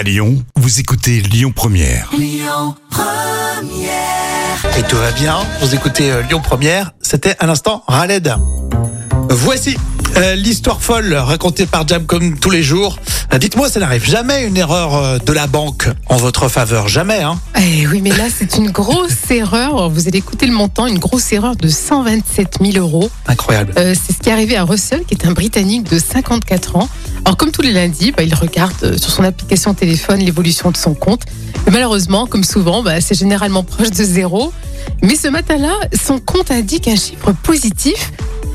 À Lyon, vous écoutez Lyon Première. Et tout va bien. Vous écoutez euh, Lyon Première. C'était un instant Raled. Voici euh, l'histoire folle racontée par Jam comme tous les jours. Euh, Dites-moi, ça n'arrive jamais une erreur de la banque en votre faveur, jamais, hein Eh oui, mais là, c'est une grosse erreur. Vous allez écouter le montant, une grosse erreur de 127 000 euros. Incroyable. Euh, c'est ce qui est arrivé à Russell, qui est un Britannique de 54 ans. Alors, comme tous les lundis, bah, il regarde euh, sur son application téléphone l'évolution de son compte. Mais malheureusement, comme souvent, bah, c'est généralement proche de zéro. Mais ce matin-là, son compte indique un chiffre positif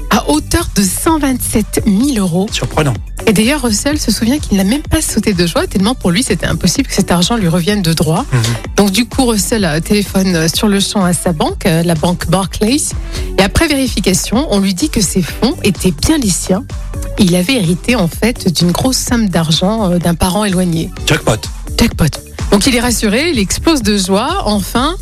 à hauteur de 127 000 euros. Surprenant. Et d'ailleurs, Russell se souvient qu'il n'a même pas sauté de joie, tellement pour lui c'était impossible que cet argent lui revienne de droit. Mhm. Donc du coup, Russell euh, téléphone euh, sur le champ à sa banque, la banque Barclays, et après vérification, on lui dit que ses fonds étaient bien les siens. Il avait hérité en fait d'une grosse somme d'argent euh, d'un parent éloigné. Jackpot. Jackpot. Donc il est rassuré, il explose de joie, enfin.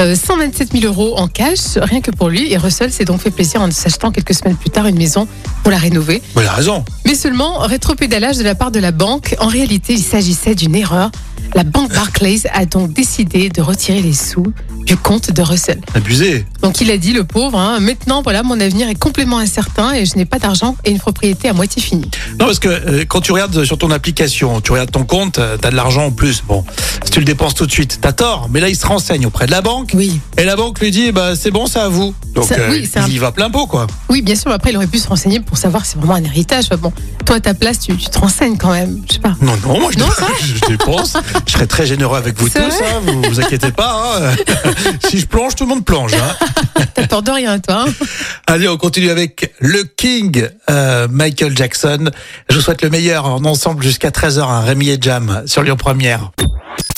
euh, 127 000 euros en cash, rien que pour lui. Et Russell s'est donc fait plaisir en s'achetant quelques semaines plus tard une maison pour la rénover. Vous avez raison. Mais seulement rétropédalage de la part de la banque. En réalité, il s'agissait d'une erreur. La banque Barclays a donc décidé de retirer les sous du compte de Russell. Abusé. Donc il a dit, le pauvre, hein, maintenant voilà, mon avenir est complètement incertain et je n'ai pas d'argent et une propriété à moitié finie. Non, parce que euh, quand tu regardes sur ton application, tu regardes ton compte, euh, t'as de l'argent en plus. Bon, si tu le dépenses tout de suite, t'as tort. Mais là, il se renseigne auprès de la banque. Oui. Et la banque lui dit, bah, c'est bon, c'est à vous. Donc, Ça- euh, oui, un- il y va plein pot, quoi. Oui, bien sûr, après il aurait pu se renseigner pour savoir si c'est vraiment un héritage. Bon, toi à ta place, tu, tu te renseignes quand même. Je sais pas. Non, non, moi je, Non, ça je dépense. Je serai très généreux avec vous tous, hein, vous vous inquiétez pas. hein. si je plonge, tout le monde plonge. Hein. T'as peur de rien, toi. hein Allez, on continue avec le King, euh, Michael Jackson. Je vous souhaite le meilleur en ensemble jusqu'à 13h, hein, Rémi et Jam sur Lyon Première.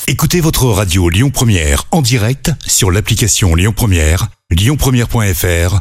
Écoutez votre radio Lyon Première en direct sur l'application Lyon Première, lyonpremière.fr